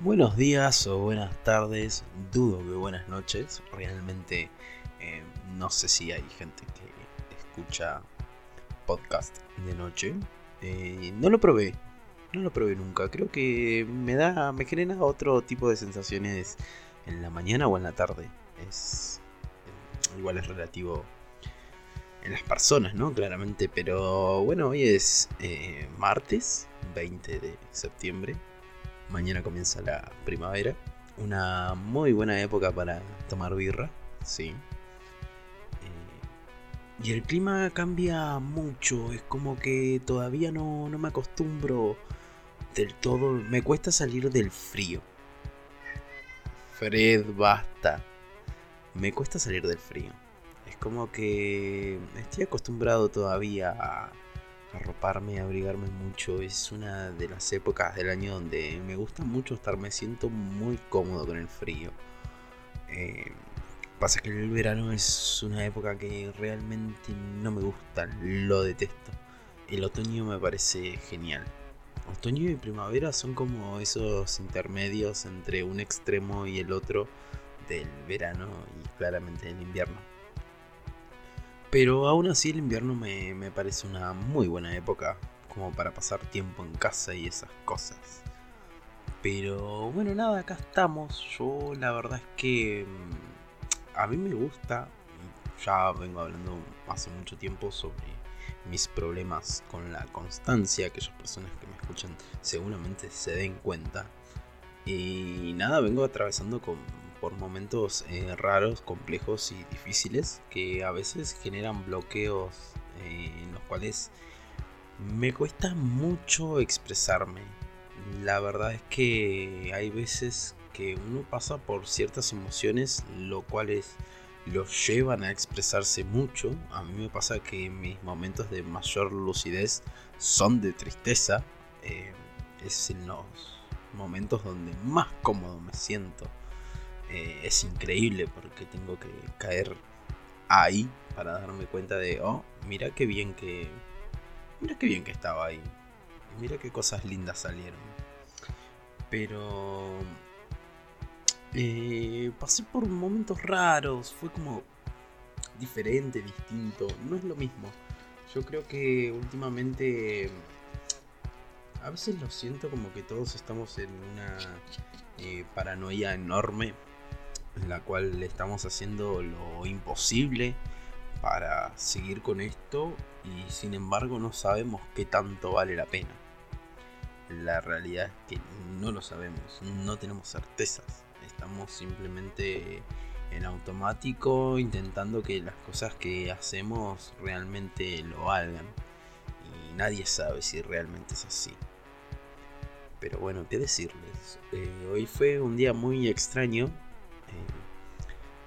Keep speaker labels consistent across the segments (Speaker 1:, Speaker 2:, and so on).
Speaker 1: Buenos días o buenas tardes, dudo que buenas noches. Realmente eh, no sé si hay gente que escucha podcast de noche. Eh, no lo probé, no lo probé nunca. Creo que me da, me genera otro tipo de sensaciones en la mañana o en la tarde. Es eh, igual es relativo en las personas, ¿no? Claramente, pero bueno, hoy es martes 20 de septiembre Mañana comienza la primavera. Una muy buena época para tomar birra, sí. Eh, y el clima cambia mucho, es como que todavía no, no me acostumbro del todo. Me cuesta salir del frío. Fred, basta. Me cuesta salir del frío. Es como que estoy acostumbrado todavía a arroparme, abrigarme mucho. Es una de las épocas del año donde me gusta mucho estar, me siento muy cómodo con el frío. Eh, pasa que el verano es una época que realmente no me gusta, lo detesto. El otoño me parece genial. Otoño y primavera son como esos intermedios entre un extremo y el otro del verano y claramente del invierno. Pero aún así el invierno me, parece una muy buena época como para pasar tiempo en casa y esas cosas. Pero bueno, nada, acá estamos. Yo la verdad es que mm, a mí me gusta, ya vengo hablando hace mucho tiempo sobre mis problemas con la constancia, aquellas personas que me escuchan seguramente se den cuenta. Y nada, vengo atravesando con por momentos eh, raros, complejos y difíciles que a veces generan bloqueos eh, en los cuales me cuesta mucho expresarme. La verdad es que hay veces que uno pasa por ciertas emociones, lo cuales los llevan a expresarse mucho. A mí me pasa que mis momentos de mayor lucidez son de tristeza. Eh, es en los momentos donde más cómodo me siento. Eh, es increíble porque tengo que caer ahí para darme cuenta de, oh, mira qué bien que... Mira qué bien que estaba ahí. Mira qué cosas lindas salieron. Pero... Eh, pasé por momentos raros, fue como diferente, distinto, no es lo mismo. Yo creo que últimamente a veces lo siento como que todos estamos en una eh, paranoia enorme en la cual estamos haciendo lo imposible para seguir con esto y sin embargo no sabemos qué tanto vale la pena. La realidad es que no lo sabemos, no tenemos certezas, estamos simplemente en automático intentando que las cosas que hacemos realmente lo valgan y nadie sabe si realmente es así. Pero bueno, ¿qué decirles? Eh, hoy fue un día muy extraño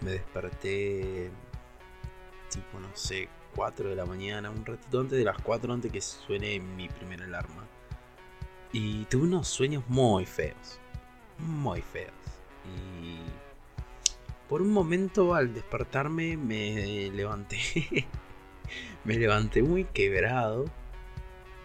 Speaker 1: me desperté tipo, no sé, 4 de la mañana, un ratito antes de las 4 antes que suene mi primera alarma. Y tuve unos sueños muy feos, muy feos. Y por un momento al despertarme me levanté, me levanté muy quebrado.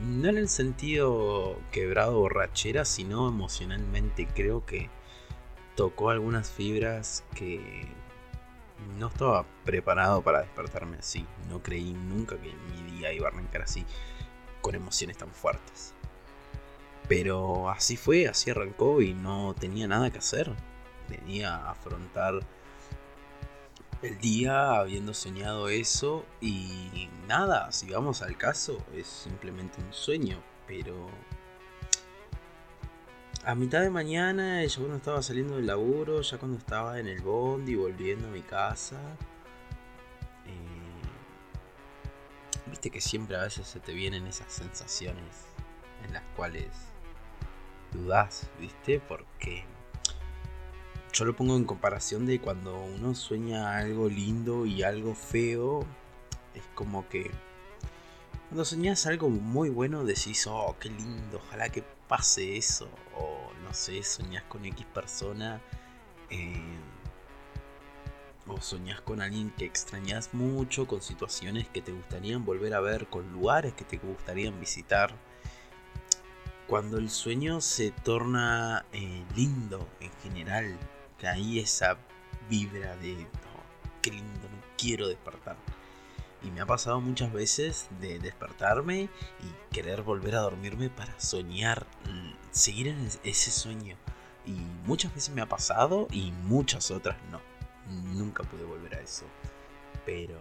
Speaker 1: No en el sentido quebrado borrachera, sino emocionalmente creo que tocó algunas fibras que no estaba preparado para despertarme así. No creí nunca que mi día iba a arrancar así, con emociones tan fuertes. Pero así fue, así arrancó y no tenía nada que hacer. Venía a afrontar el día habiendo soñado eso y nada, si vamos al caso, es simplemente un sueño, pero a mitad de mañana, ya cuando estaba saliendo del laburo, ya cuando estaba en el bondi volviendo a mi casa. Eh, viste que siempre a veces se te vienen esas sensaciones en las cuales dudas, viste, porque yo lo pongo en comparación de cuando uno sueña algo lindo y algo feo, es como que cuando soñás algo muy bueno decís, oh, qué lindo, ojalá que pase eso, no sé, soñás con X persona, eh, o soñás con alguien que extrañas mucho, con situaciones que te gustarían volver a ver, con lugares que te gustarían visitar. cuando el sueño se torna eh, lindo en general, que ahí esa vibra de, oh, qué lindo, no quiero despertar. Y me ha pasado muchas veces de despertarme y querer volver a dormirme para soñar, seguir en ese sueño. Y muchas veces me ha pasado y muchas otras no. Nunca pude volver a eso. Pero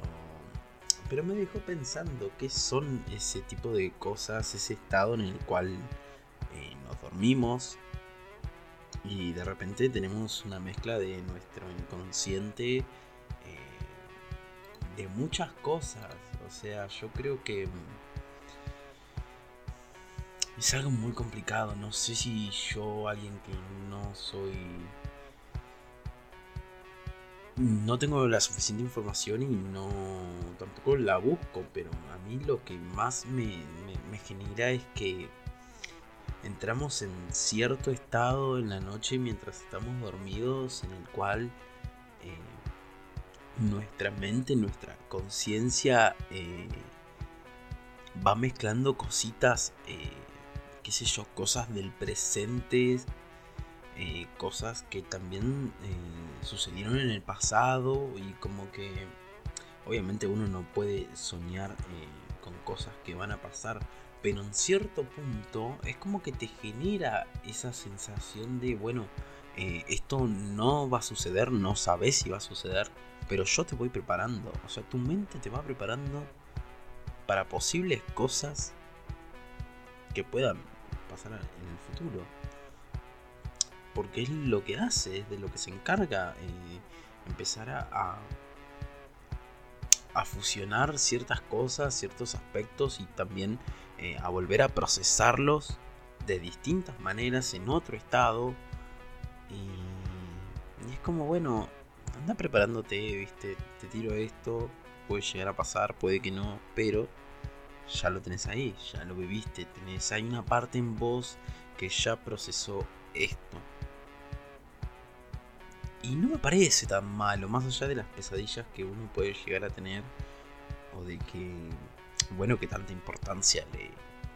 Speaker 1: pero me dejó pensando qué son ese tipo de cosas, ese estado en el cual eh, nos dormimos y de repente tenemos una mezcla de nuestro inconsciente eh, de muchas cosas. O sea, yo creo que es algo muy complicado. No sé si yo, alguien que no soy no tengo la suficiente información y no tampoco la busco, pero a mí lo que más me, genera es que entramos en cierto estado en la noche mientras estamos dormidos en el cual eh, nuestra mente, nuestra conciencia eh, va mezclando cositas, eh, qué sé yo, cosas del presente eh, cosas que también eh, sucedieron en el pasado y como que obviamente uno no puede soñar eh, con cosas que van a pasar, pero en cierto punto es como que te genera esa sensación de, bueno, esto no va a suceder, no sabes si va a suceder, pero yo te voy preparando, o sea, tu mente te va preparando para posibles cosas que puedan pasar en el futuro porque es lo que hace, es de lo que se encarga, eh, empezar a, a, fusionar ciertas cosas, ciertos aspectos y también eh, a volver a procesarlos de distintas maneras en otro estado. Y, y es como, bueno, anda preparándote, viste, te tiro esto, puede llegar a pasar, puede que no, pero ya lo tenés ahí, ya lo viviste, tenés, hay una parte en vos que ya procesó esto. Y no me parece tan malo, más allá de las pesadillas que uno puede llegar a tener, o de que, bueno, que tanta importancia le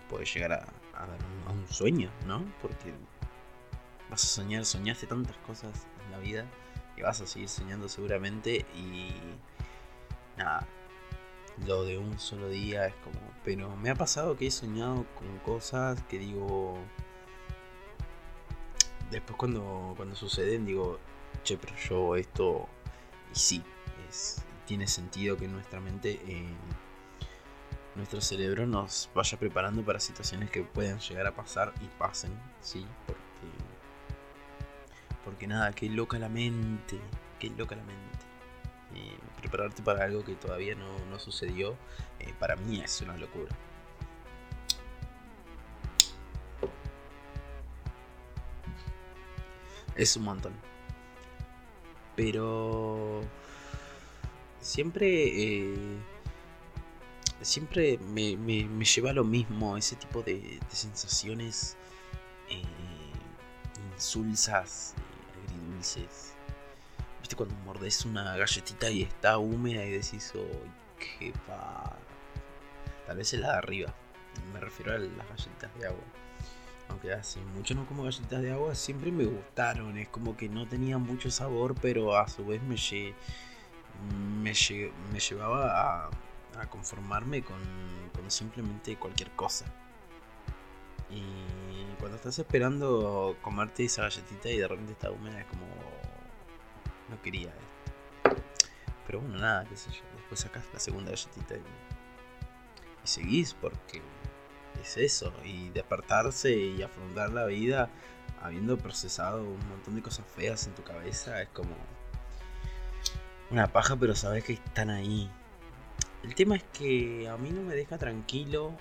Speaker 1: puede llegar a, dar a un sueño, ¿no? Porque vas a soñar, soñaste tantas cosas en la vida, que vas a seguir soñando seguramente, y nada, lo de un solo día es como, pero me ha pasado que he soñado con cosas que digo, después cuando, cuando suceden digo, che, pero yo esto, y sí, tiene sentido que nuestra mente, eh, nuestro cerebro nos vaya preparando para situaciones que puedan llegar a pasar y pasen, sí, porque, porque nada, qué loca la mente, qué loca la mente. Prepararte para algo que todavía no, sucedió, eh, para mí es una locura. Es un montón. Pero siempre eh, siempre me, lleva a lo mismo, ese tipo de, sensaciones eh, insulsas, eh, agridulces. ¿Viste cuando mordes una galletita y está húmeda y decís, oh, qué pa... Tal vez es la de arriba. Me refiero a las galletitas de agua aunque hace mucho no como galletitas de agua, siempre me gustaron. Es como que no tenía mucho sabor, pero a su vez me, me, me llevaba a, conformarme con, con, simplemente cualquier cosa. Y cuando estás esperando comerte esa galletita y de repente está húmeda, es como. No quería esto. Pero bueno, nada, qué sé yo. Después sacas la segunda galletita y, y seguís porque es eso, y despertarse y afrontar la vida habiendo procesado un montón de cosas feas en tu cabeza es como una paja, pero sabes que están ahí. El tema es que a mí no me deja tranquilo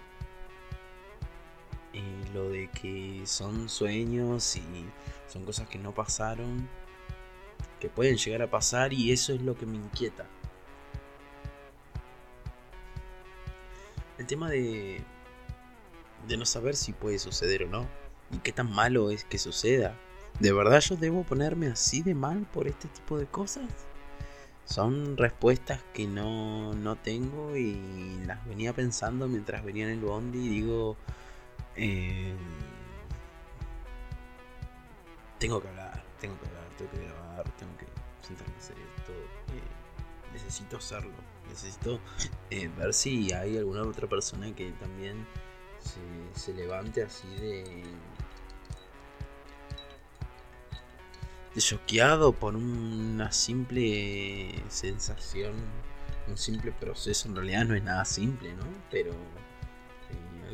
Speaker 1: eh, lo de que son sueños y son cosas que no pasaron, que pueden llegar a pasar y eso es lo que me inquieta. El tema de de no saber si puede suceder o no. Y qué tan malo es que suceda. ¿De verdad yo debo ponerme así de mal por este tipo de cosas? Son respuestas que no, no tengo y las venía pensando mientras venía en el bondi y digo, eh, tengo que hablar, tengo que hablar, tengo que grabar, tengo que sentarme a hacer esto. Eh, necesito hacerlo. Necesito eh, ver si hay alguna otra persona que también se, se levante así de choqueado por una simple sensación, un simple proceso. En realidad no es nada simple, ¿no? Pero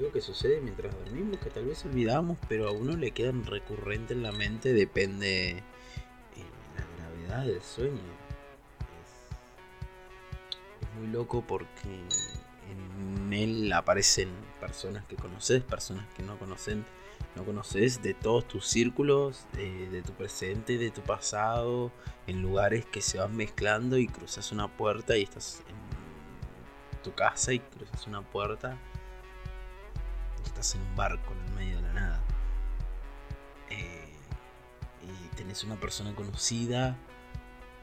Speaker 1: algo que sucede mientras dormimos, que tal vez olvidamos, pero a uno le quedan recurrente en la mente, depende eh, la gravedad del sueño. Es, muy loco porque en él aparecen personas que conoces, personas que no conocen no conoces de todos tus círculos, de, tu presente, de tu pasado, en lugares que se van mezclando y cruzas una puerta y estás en tu casa y cruzas una puerta estás en un barco en el medio de la nada. Eh, y tenés una persona conocida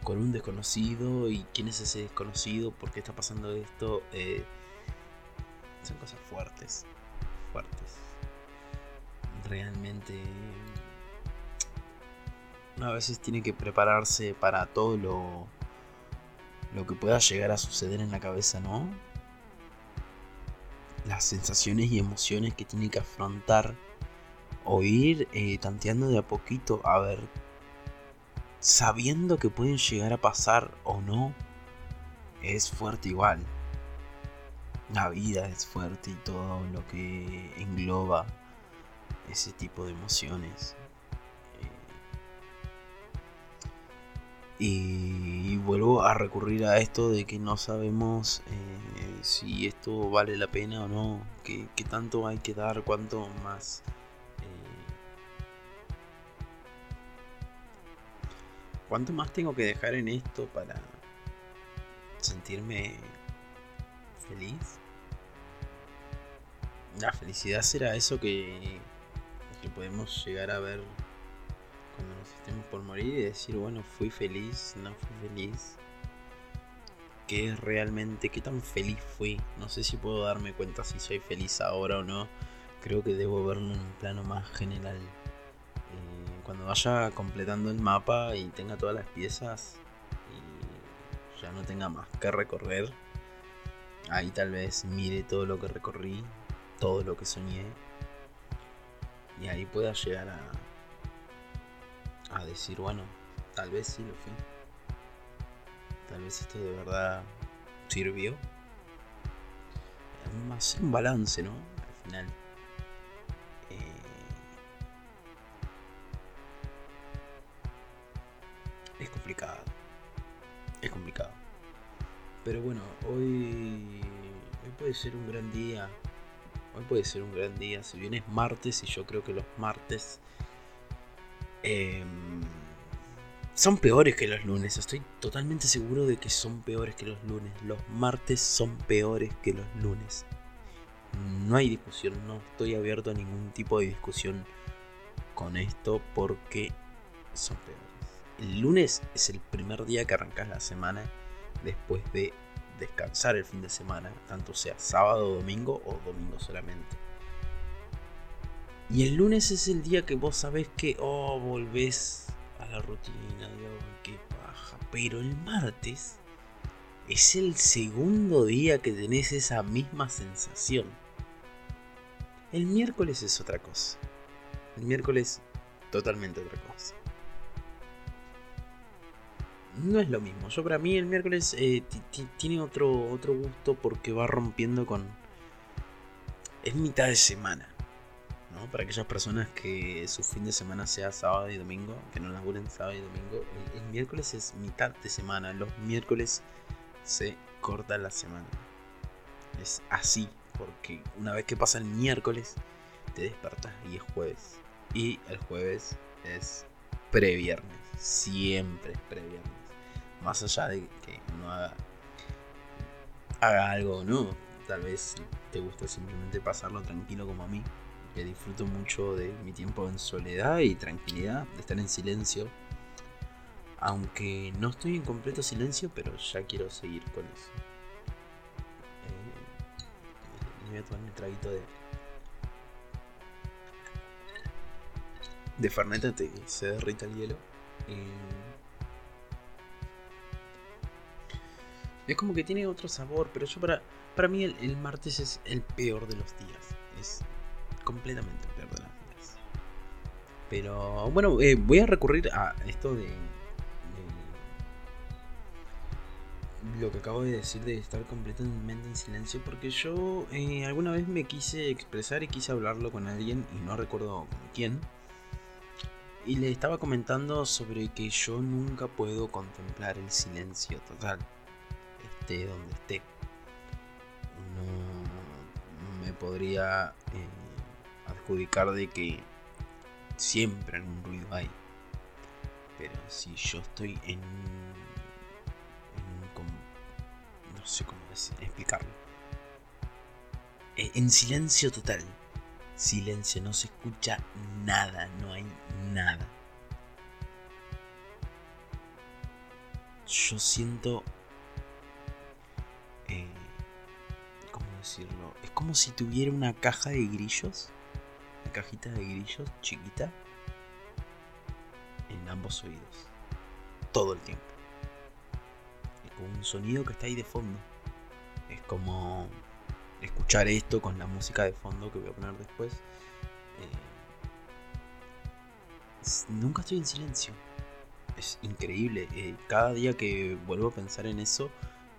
Speaker 1: con un desconocido y quién es ese desconocido, por qué está pasando esto. Eh, son cosas fuertes, fuertes realmente a veces tiene que prepararse para todo lo, lo que pueda llegar a suceder en la cabeza, ¿no? Las sensaciones y emociones que tiene que afrontar o ir eh, tanteando de a poquito a ver, sabiendo que pueden llegar a pasar o no, es fuerte igual. La vida es fuerte y todo lo que engloba ese tipo de emociones. Eh, y, vuelvo a recurrir a esto de que no sabemos eh, si esto vale la pena o no, qué, tanto hay que dar, cuánto más. Eh, ¿Cuánto más tengo que dejar en esto para sentirme feliz? La felicidad será eso que, que podemos llegar a ver cuando nos estemos por morir y decir, bueno, fui feliz, no fui feliz. ¿Qué es realmente, qué tan feliz fui? No sé si puedo darme cuenta si soy feliz ahora o no. Creo que debo verlo en un plano más general. Eh, cuando vaya completando el mapa y tenga todas las piezas y ya no tenga más que recorrer, ahí tal vez mire todo lo que recorrí, todo lo que soñé y ahí pueda llegar a, a decir, bueno, tal vez sí lo fui. Tal vez esto de verdad sirvió. Hacer un balance, ¿no? Al final. Eh, es complicado. Es complicado. Pero bueno, hoy, hoy puede ser un gran día Hoy puede ser un gran día, si bien es martes y yo creo que los martes em, son peores que los lunes. Estoy totalmente seguro de que son peores que los lunes. Los martes son peores que los lunes. No hay discusión, no estoy abierto a ningún tipo de discusión con esto porque son peores. El lunes es el primer día que arrancas la semana después de descansar el fin de semana, tanto sea sábado, domingo o domingo solamente. Y el lunes es el día que vos sabés que, oh, volvés la rutina, Dios, qué paja. Pero el martes es el segundo día que tenés esa misma sensación. El miércoles es otra cosa. El miércoles totalmente otra cosa no es lo mismo. Yo para mí el miércoles eh, tiene otro, otro gusto porque va rompiendo con... Es mitad de semana. ¿No? Para aquellas personas que su fin de semana sea sábado y domingo, que no laburen sábado y domingo, el, miércoles es mitad de semana. Los miércoles se corta la semana. Es así, porque una vez que pasa el miércoles, te despertas y es jueves. Y el jueves es previernes. Siempre es previernes. Más allá de que uno haga, haga algo o no. Tal vez te gusta simplemente pasarlo tranquilo como a mí. Que disfruto mucho de mi tiempo en soledad y tranquilidad, de estar en silencio. Aunque no estoy en completo silencio, pero ya quiero seguir con eso. Eh, voy a tomar un traguito de. de Fernet te, se derrita el hielo. es como que tiene otro sabor, pero yo para, para mí el, martes es el peor de los días. Es completamente días. Pero bueno, eh, voy a recurrir a esto de, lo que acabo de decir de estar completamente en silencio porque yo eh, alguna vez me quise expresar y quise hablarlo con alguien y no recuerdo con quién y le estaba comentando sobre que yo nunca puedo contemplar el silencio total, esté donde esté. No me podría eh, adjudicar de que siempre algún ruido hay. Pero si yo estoy en, en no sé cómo explicarlo. Eh, en silencio total Silencio, no se escucha nada, no hay nada. Yo siento... Eh, ¿Cómo decirlo? Es como si tuviera una caja de grillos. Una cajita de grillos chiquita. En ambos oídos. Todo el tiempo. Es como un sonido que está ahí de fondo. Es como escuchar esto con la música de fondo que voy a poner después. Eh, nunca estoy en silencio. Es increíble. Eh, cada día que vuelvo a pensar en eso,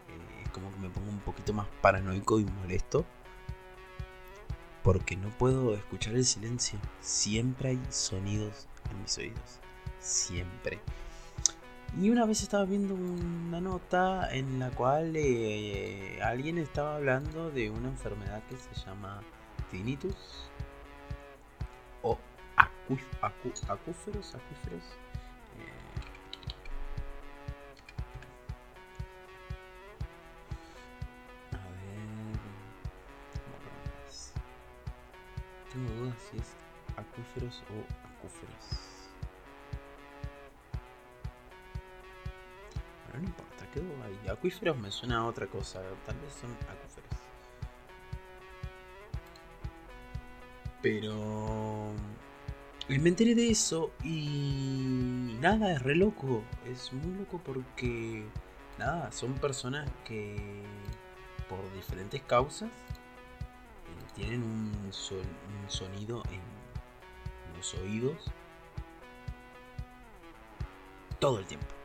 Speaker 1: eh, es como que me pongo un poquito más paranoico y molesto. Porque no puedo escuchar el silencio. Siempre hay sonidos en mis oídos. Siempre. Y una vez estaba viendo una nota en la cual eh, alguien estaba hablando de una enfermedad que se llama tinnitus o acúferos, acúferos. Tengo dudas si es acúferos o acúferos. no importa, quedó ahí. Acuíferos me suena a otra cosa, tal vez son acuíferos. Pero me enteré de eso y nada, es re loco. Es muy loco porque nada, son personas que por diferentes causas tienen un, un sonido en los oídos todo el tiempo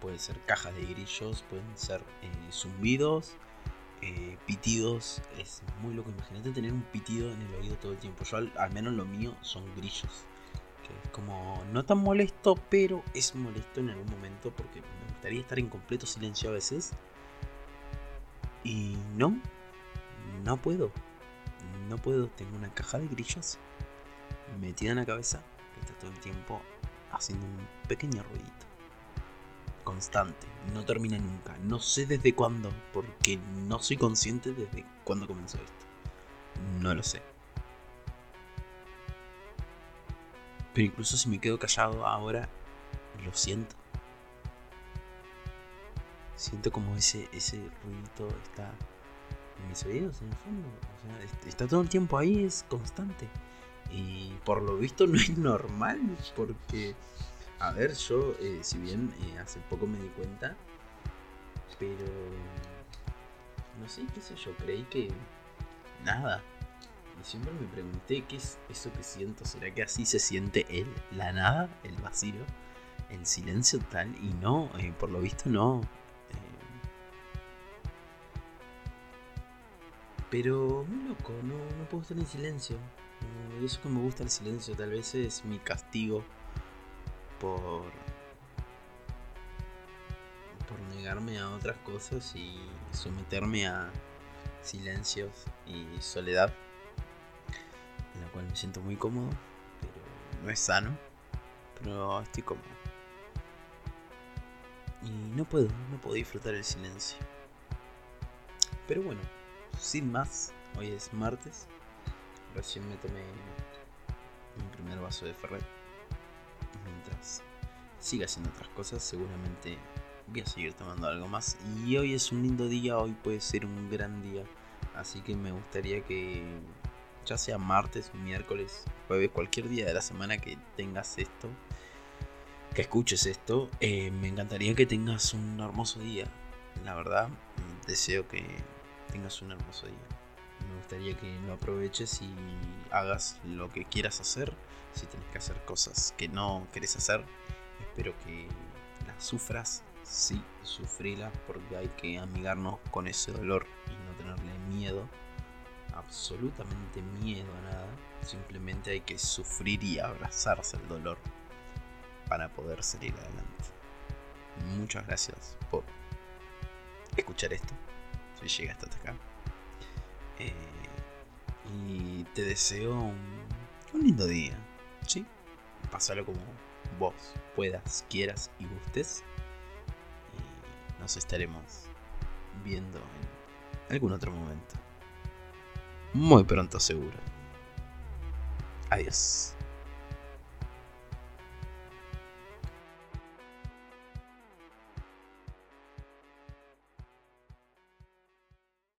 Speaker 1: puede ser cajas de grillos, pueden ser eh, zumbidos, eh, pitidos. Es muy loco. Imagínate tener un pitido en el oído todo el tiempo. Yo, al, menos lo mío, son grillos. Que es como no tan molesto, pero es molesto en algún momento porque me gustaría estar en completo silencio a veces. Y no, no puedo. No puedo. Tengo una caja de grillos metida en la cabeza que está todo el tiempo haciendo un pequeño ruidito constante, no termina nunca. No sé desde cuándo, porque no soy consciente desde cuándo comenzó esto. No lo sé. Pero incluso si me quedo callado ahora, lo siento. Siento como ese, ese ruido está en mis oídos, en el fondo. está todo el tiempo ahí, es constante. Y por lo visto no es normal, porque a ver, yo, eh, si bien eh, hace poco me di cuenta, pero no sé, qué sé yo, creí que nada. Y siempre me pregunté qué es eso que siento. ¿Será que así se siente él? La nada, el vacío, el silencio tal. Y no, eh, por lo visto no. Pero muy loco, no, no puedo estar en silencio. Y eso que me gusta el silencio, tal vez es mi castigo por por negarme a otras cosas y someterme a silencios y soledad en la cual me siento muy cómodo pero no es sano pero estoy cómodo. Y no puedo no puedo disfrutar el silencio. Pero bueno sin más hoy es martes recién me tomé mi primer vaso de Ferret mientras siga haciendo otras cosas, seguramente voy a seguir tomando algo más. Y hoy es un lindo día, hoy puede ser un gran día. Así que me gustaría que, ya sea martes, miércoles, jueves, cualquier día de la semana que tengas esto, que escuches esto, eh, me encantaría que tengas un hermoso día. La verdad, deseo que tengas un hermoso día. Me gustaría que lo aproveches y hagas lo que quieras hacer. Si tienes que hacer cosas que no querés hacer, espero que las sufras. Sí, sufrila porque hay que amigarnos con ese dolor y no tenerle miedo absolutamente miedo a nada, simplemente hay que sufrir y abrazarse el dolor para poder salir adelante. Muchas gracias por escuchar esto, si llegaste hasta acá. Eh, y te deseo un, lindo día, ¿sí? Pásalo como vos puedas, quieras y gustes. Y nos estaremos viendo en algún otro momento muy pronto seguro. Adiós.